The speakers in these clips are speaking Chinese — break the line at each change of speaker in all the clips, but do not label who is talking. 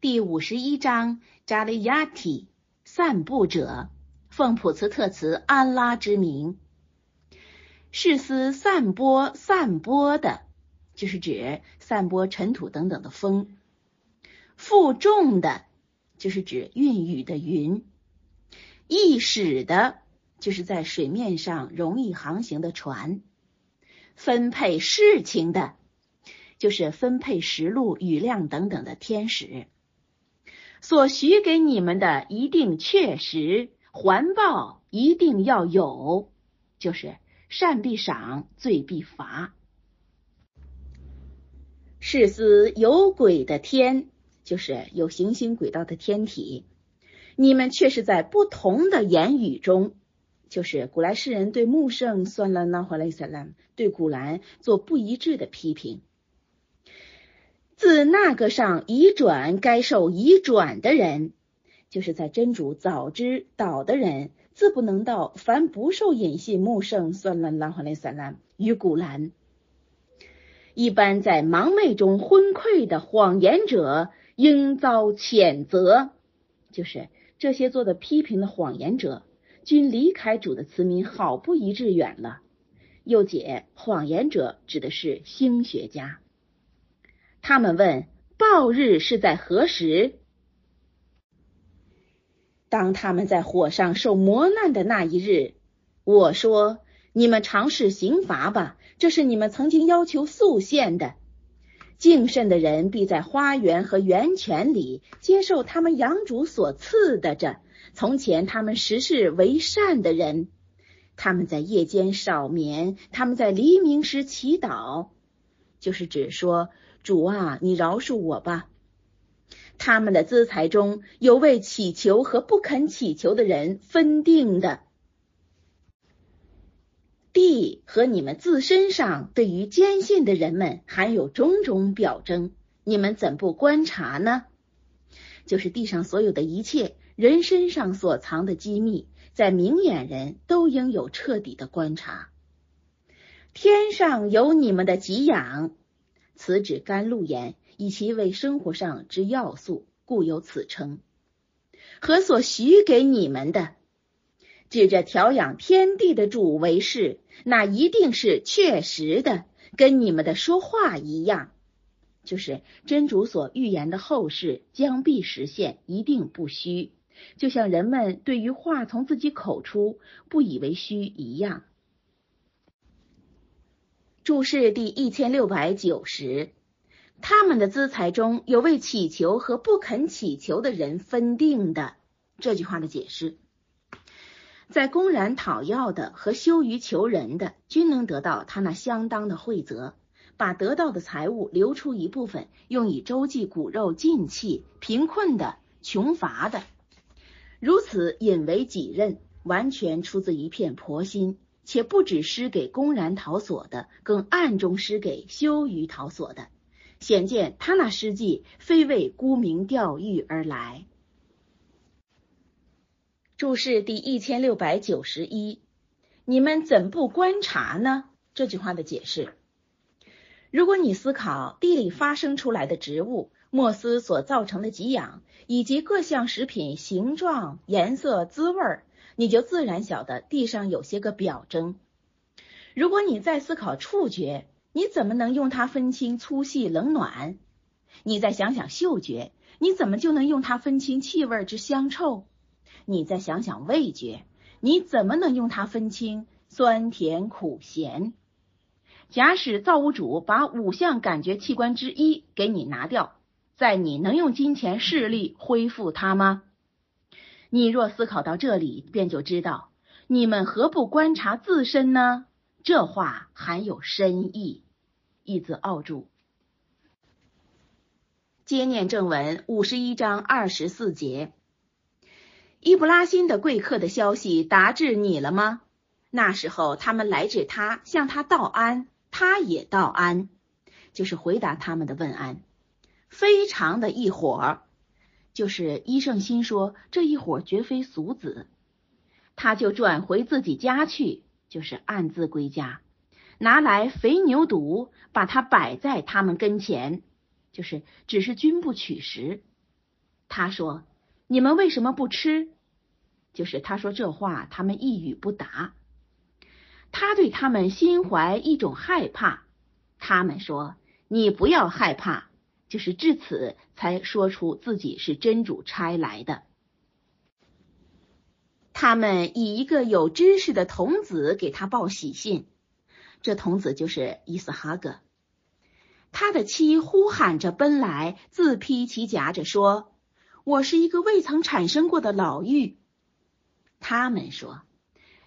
第五十一章扎利亚提散布者，奉普茨特茨安拉之名，是司散播散播的，就是指散播尘土等等的风；负重的，就是指运雨的云；易使的，就是在水面上容易航行的船；分配事情的。就是分配食禄、雨量等等的天使，所许给你们的一定确实，环报一定要有，就是善必赏，罪必罚。是思有轨的天，就是有行星轨道的天体，你们却是在不同的言语中，就是古来世人对穆圣算了那回来算了，对古兰做不一致的批评。自那个上移转该受移转的人，就是在真主早知道的人，自不能到凡不受引信木圣算了拉哈雷萨拉与古兰。一般在盲昧中昏聩的谎言者，应遭谴责。就是这些做的批评的谎言者，均离开主的慈民好不一致远了。又解谎言者指的是星学家。他们问：“报日是在何时？”当他们在火上受磨难的那一日，我说：“你们尝试刑罚吧，这是你们曾经要求速现的。敬慎的人必在花园和源泉里接受他们养主所赐的。着从前他们实是为善的人，他们在夜间少眠，他们在黎明时祈祷，就是指说。”主啊，你饶恕我吧！他们的资财中有为祈求和不肯祈求的人分定的。地和你们自身上对于坚信的人们含有种种表征，你们怎不观察呢？就是地上所有的一切人身上所藏的机密，在明眼人都应有彻底的观察。天上有你们的给养。此指甘露盐，以其为生活上之要素，故有此称。何所许给你们的？指着调养天地的主为是，那一定是确实的，跟你们的说话一样。就是真主所预言的后世将必实现，一定不虚。就像人们对于话从自己口出不以为虚一样。注释第一千六百九十，他们的资财中有为乞求和不肯乞求的人分定的。这句话的解释，在公然讨要的和羞于求人的，均能得到他那相当的惠泽，把得到的财物留出一部分，用以周济骨肉尽气、贫困的、穷乏的，如此引为己任，完全出自一片婆心。且不只施给公然逃索的，更暗中施给羞于逃索的，显见他那施计非为沽名钓誉而来。注释第一千六百九十一，你们怎不观察呢？这句话的解释：如果你思考地里发生出来的植物、莫斯所造成的给养，以及各项食品形状、颜色、滋味儿。你就自然晓得地上有些个表征。如果你再思考触觉，你怎么能用它分清粗细冷暖？你再想想嗅觉，你怎么就能用它分清气味之香臭？你再想想味觉，你怎么能用它分清酸甜苦咸？假使造物主把五项感觉器官之一给你拿掉，在你能用金钱势力恢复它吗？你若思考到这里，便就知道你们何不观察自身呢？这话含有深意。一字奥注。接念正文五十一章二十四节。伊布拉辛的贵客的消息达至你了吗？那时候他们来至他，向他道安，他也道安，就是回答他们的问安，非常的一伙儿。就是医圣心说这一伙绝非俗子，他就转回自己家去，就是暗自归家，拿来肥牛犊，把它摆在他们跟前，就是只是君不取食。他说：“你们为什么不吃？”就是他说这话，他们一语不答。他对他们心怀一种害怕。他们说：“你不要害怕。”就是至此才说出自己是真主差来的。他们以一个有知识的童子给他报喜信，这童子就是伊斯哈格。他的妻呼喊着奔来，自披其甲着说：“我是一个未曾产生过的老妪。”他们说：“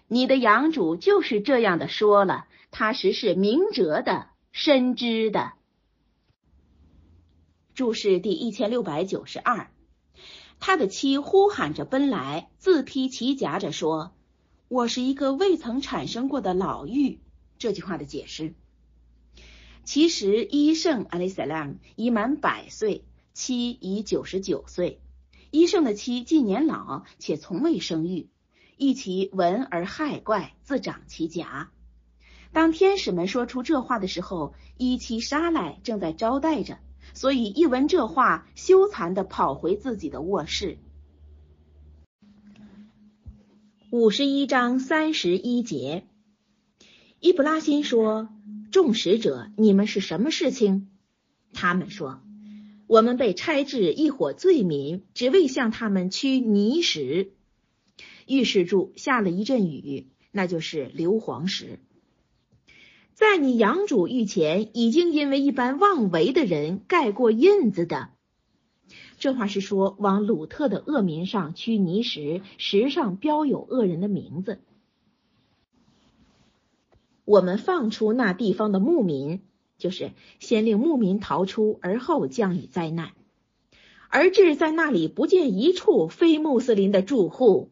你的养主就是这样的说了，他实是明哲的、深知的。”注释第一千六百九十二。他的妻呼喊着奔来，自披其甲着说：“我是一个未曾产生过的老妪。”这句话的解释。其实伊圣阿里萨拉已满百岁，妻已九十九岁。伊圣的妻既年老，且从未生育。一其闻而害怪，自长其颊。当天使们说出这话的时候，伊妻沙来正在招待着，所以一闻这话，羞惭的跑回自己的卧室。五十一章三十一节，伊布拉辛说：“众使者，你们是什么事情？”他们说：“我们被差至一伙罪民，只为向他们驱泥石。”预示住下了一阵雨，那就是硫磺石。在你养主御前，已经因为一般妄为的人盖过印子的。这话是说往鲁特的恶民上驱泥石，石上标有恶人的名字。我们放出那地方的牧民，就是先令牧民逃出，而后降以灾难，而至在那里不见一处非穆斯林的住户。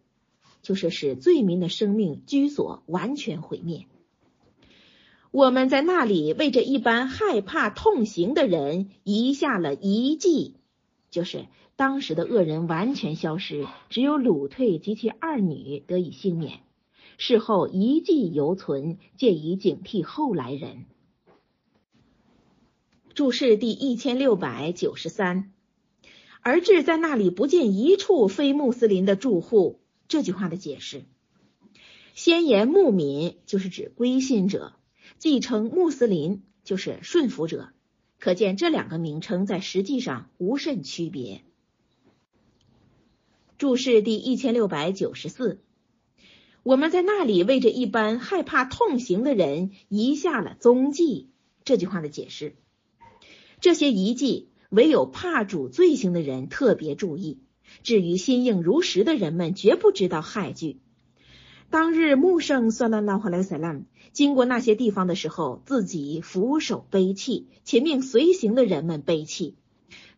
就是使罪民的生命居所完全毁灭。我们在那里为这一般害怕痛刑的人遗下了遗迹，就是当时的恶人完全消失，只有鲁退及其二女得以幸免。事后遗迹犹存，借以警惕后来人。注释第一千六百九十三，而至在那里不见一处非穆斯林的住户。这句话的解释，先言牧民就是指归信者，继承穆斯林就是顺服者。可见这两个名称在实际上无甚区别。注释第一千六百九十四，我们在那里为着一般害怕痛刑的人遗下了踪迹。这句话的解释，这些遗迹唯有怕主罪行的人特别注意。至于心硬如石的人们，绝不知道害惧。当日穆圣算拉拉哈莱塞拉姆经过那些地方的时候，自己俯首悲泣，且命随行的人们悲泣，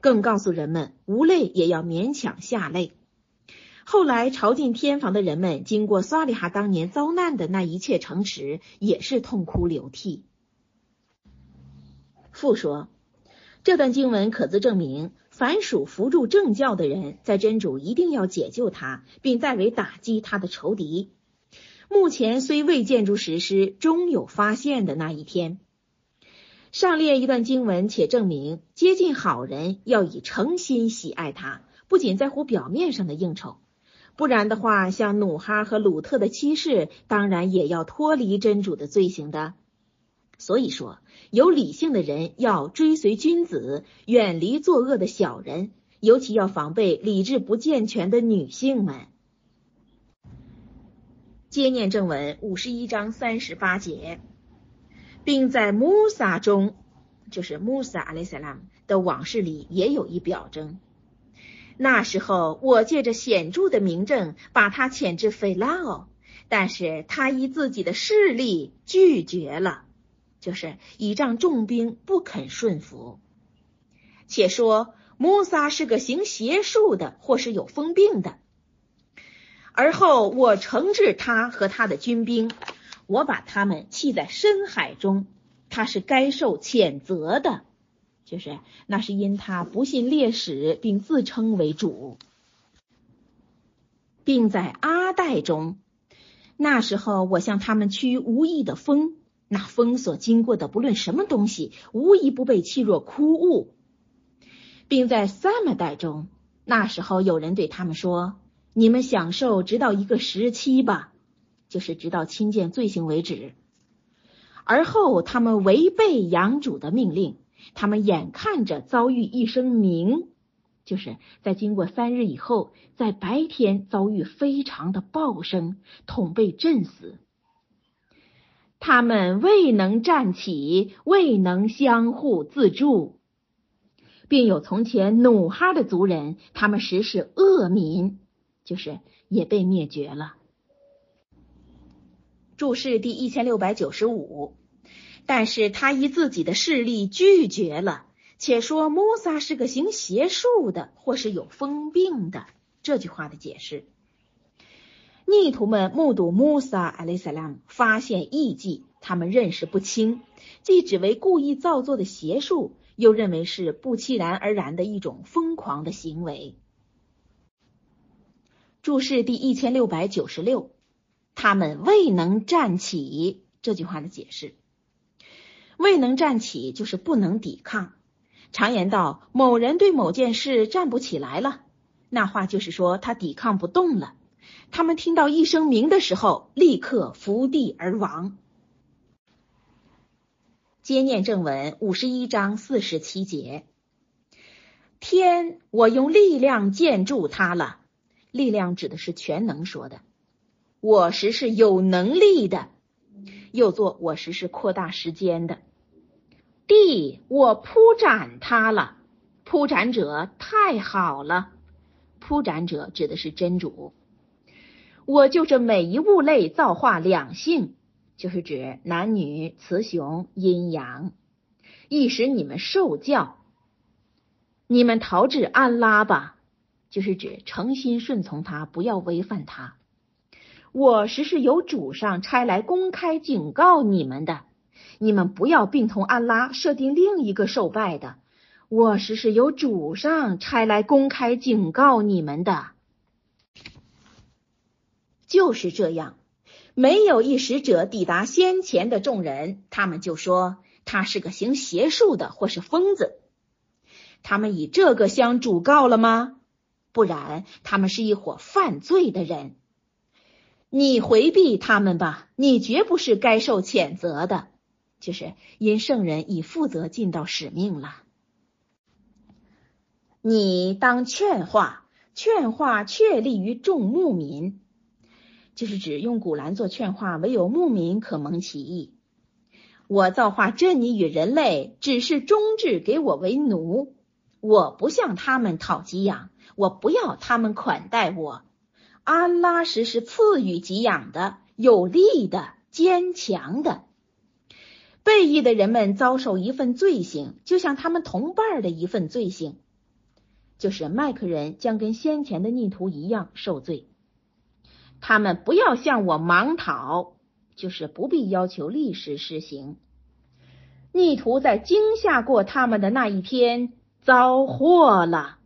更告诉人们无泪也要勉强下泪。后来朝觐天房的人们经过萨利哈当年遭难的那一切城池，也是痛哭流涕。复说，这段经文可自证明。凡属扶助正教的人，在真主一定要解救他，并代为打击他的仇敌。目前虽未见诸实施，终有发现的那一天。上列一段经文，且证明接近好人要以诚心喜爱他，不仅在乎表面上的应酬，不然的话，像努哈和鲁特的妻室，当然也要脱离真主的罪行的。所以说，有理性的人要追随君子，远离作恶的小人，尤其要防备理智不健全的女性们。接念正文五十一章三十八节，并在穆萨中，就是穆萨阿里萨拉的往事里也有一表征。那时候，我借着显著的明证，把他遣至费拉奥，但是他依自己的势力拒绝了。就是倚仗重兵不肯顺服。且说穆萨是个行邪术的，或是有疯病的。而后我惩治他和他的军兵，我把他们弃在深海中。他是该受谴责的，就是那是因他不信烈史，并自称为主，并在阿代中。那时候我向他们驱无意的风。那风所经过的，不论什么东西，无一不被气若枯物，并在萨马代中，那时候有人对他们说：“你们享受直到一个时期吧，就是直到亲见罪行为止。”而后他们违背养主的命令，他们眼看着遭遇一声鸣，就是在经过三日以后，在白天遭遇非常的暴声，恐被震死。他们未能站起，未能相互自助，并有从前努哈的族人，他们实是恶民，就是也被灭绝了。注释第一千六百九十五，但是他以自己的势力拒绝了，且说穆萨是个行邪术的，或是有疯病的。这句话的解释，逆徒们目睹穆萨阿里萨拉发现异迹，他们认识不清，既指为故意造作的邪术，又认为是不期然而然的一种疯狂的行为。注释第一千六百九十六。他们未能站起，这句话的解释，未能站起就是不能抵抗。常言道，某人对某件事站不起来了，那话就是说他抵抗不动了。他们听到一声鸣的时候，立刻伏地而亡。接念正文五十一章四十七节，天，我用力量建筑它了。力量指的是全能说的。我时是有能力的，又做我时是扩大时间的。地，我铺展它了，铺展者太好了。铺展者指的是真主。我就这每一物类造化两性，就是指男女、雌雄、阴阳，亦使你们受教。你们逃至安拉吧，就是指诚心顺从他，不要违反他。我实是由主上差来公开警告你们的，你们不要并同安拉设定另一个受拜的。我实是由主上差来公开警告你们的，就是这样。没有一使者抵达先前的众人，他们就说他是个行邪术的，或是疯子。他们以这个相主告了吗？不然，他们是一伙犯罪的人。你回避他们吧，你绝不是该受谴责的，就是因圣人已负责尽到使命了。你当劝化，劝化确立于众牧民，就是指用古兰做劝化，唯有牧民可蒙其意。我造化真你与人类，只是终至给我为奴，我不向他们讨给养，我不要他们款待我。安拉时是赐予给养的、有力的、坚强的。背义的人们遭受一份罪行，就像他们同伴的一份罪行，就是麦克人将跟先前的逆徒一样受罪。他们不要向我盲讨，就是不必要求历史施行。逆徒在惊吓过他们的那一天遭祸了，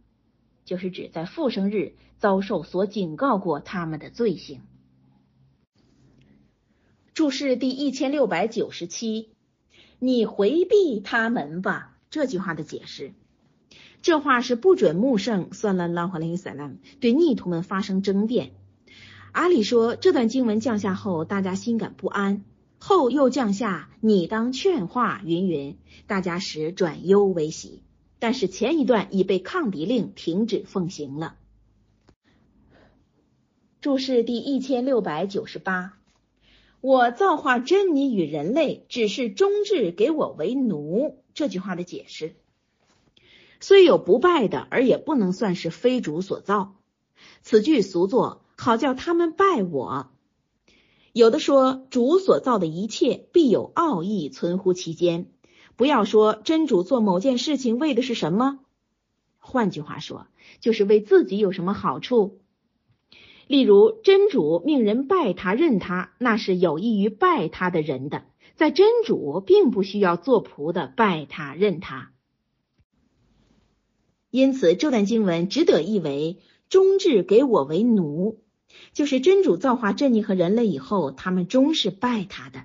就是指在复生日。遭受所警告过他们的罪行。注释第一千六百九十七，你回避他们吧。这句话的解释，这话是不准穆圣算了拉哈林萨拉对逆徒们发生争辩。阿里说，这段经文降下后，大家心感不安，后又降下你当劝化云云，大家使转忧为喜。但是前一段已被抗敌令停止奉行了。注释第一千六百九十八，我造化珍妮与人类，只是终至给我为奴。这句话的解释，虽有不拜的，而也不能算是非主所造。此句俗作，好叫他们拜我。有的说，主所造的一切必有奥义存乎其间。不要说真主做某件事情为的是什么，换句话说，就是为自己有什么好处。例如，真主命人拜他、认他，那是有益于拜他的人的。在真主并不需要做仆的拜他、认他，因此这段经文只得译为“终至给我为奴”，就是真主造化正义和人类以后，他们终是拜他的。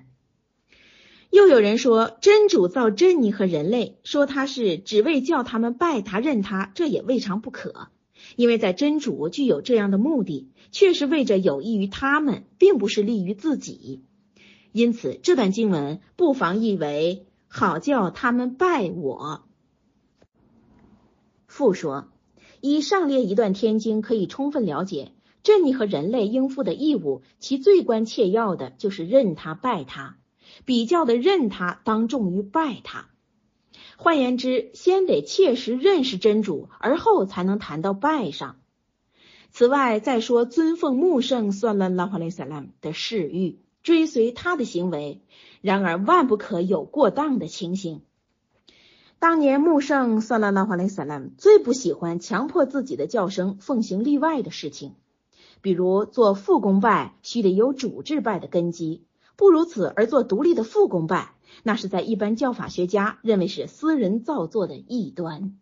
又有人说，真主造真尼和人类，说他是只为叫他们拜他、认他，这也未尝不可。因为在真主具有这样的目的，却是为着有益于他们，并不是利于自己。因此，这段经文不妨译为：好叫他们拜我。父说，以上列一段天经，可以充分了解，珍妮和人类应负的义务，其最关切要的就是认他拜他，比较的认他当重于拜他。换言之，先得切实认识真主，而后才能谈到拜上。此外，再说尊奉穆圣算了拉法雷萨拉姆的誓欲。追随他的行为，然而万不可有过当的情形。当年穆圣萨拉拉华雷萨拉姆最不喜欢强迫自己的叫声奉行例外的事情，比如做副公拜须得有主治拜的根基，不如此而做独立的副公办，那是在一般教法学家认为是私人造作的异端。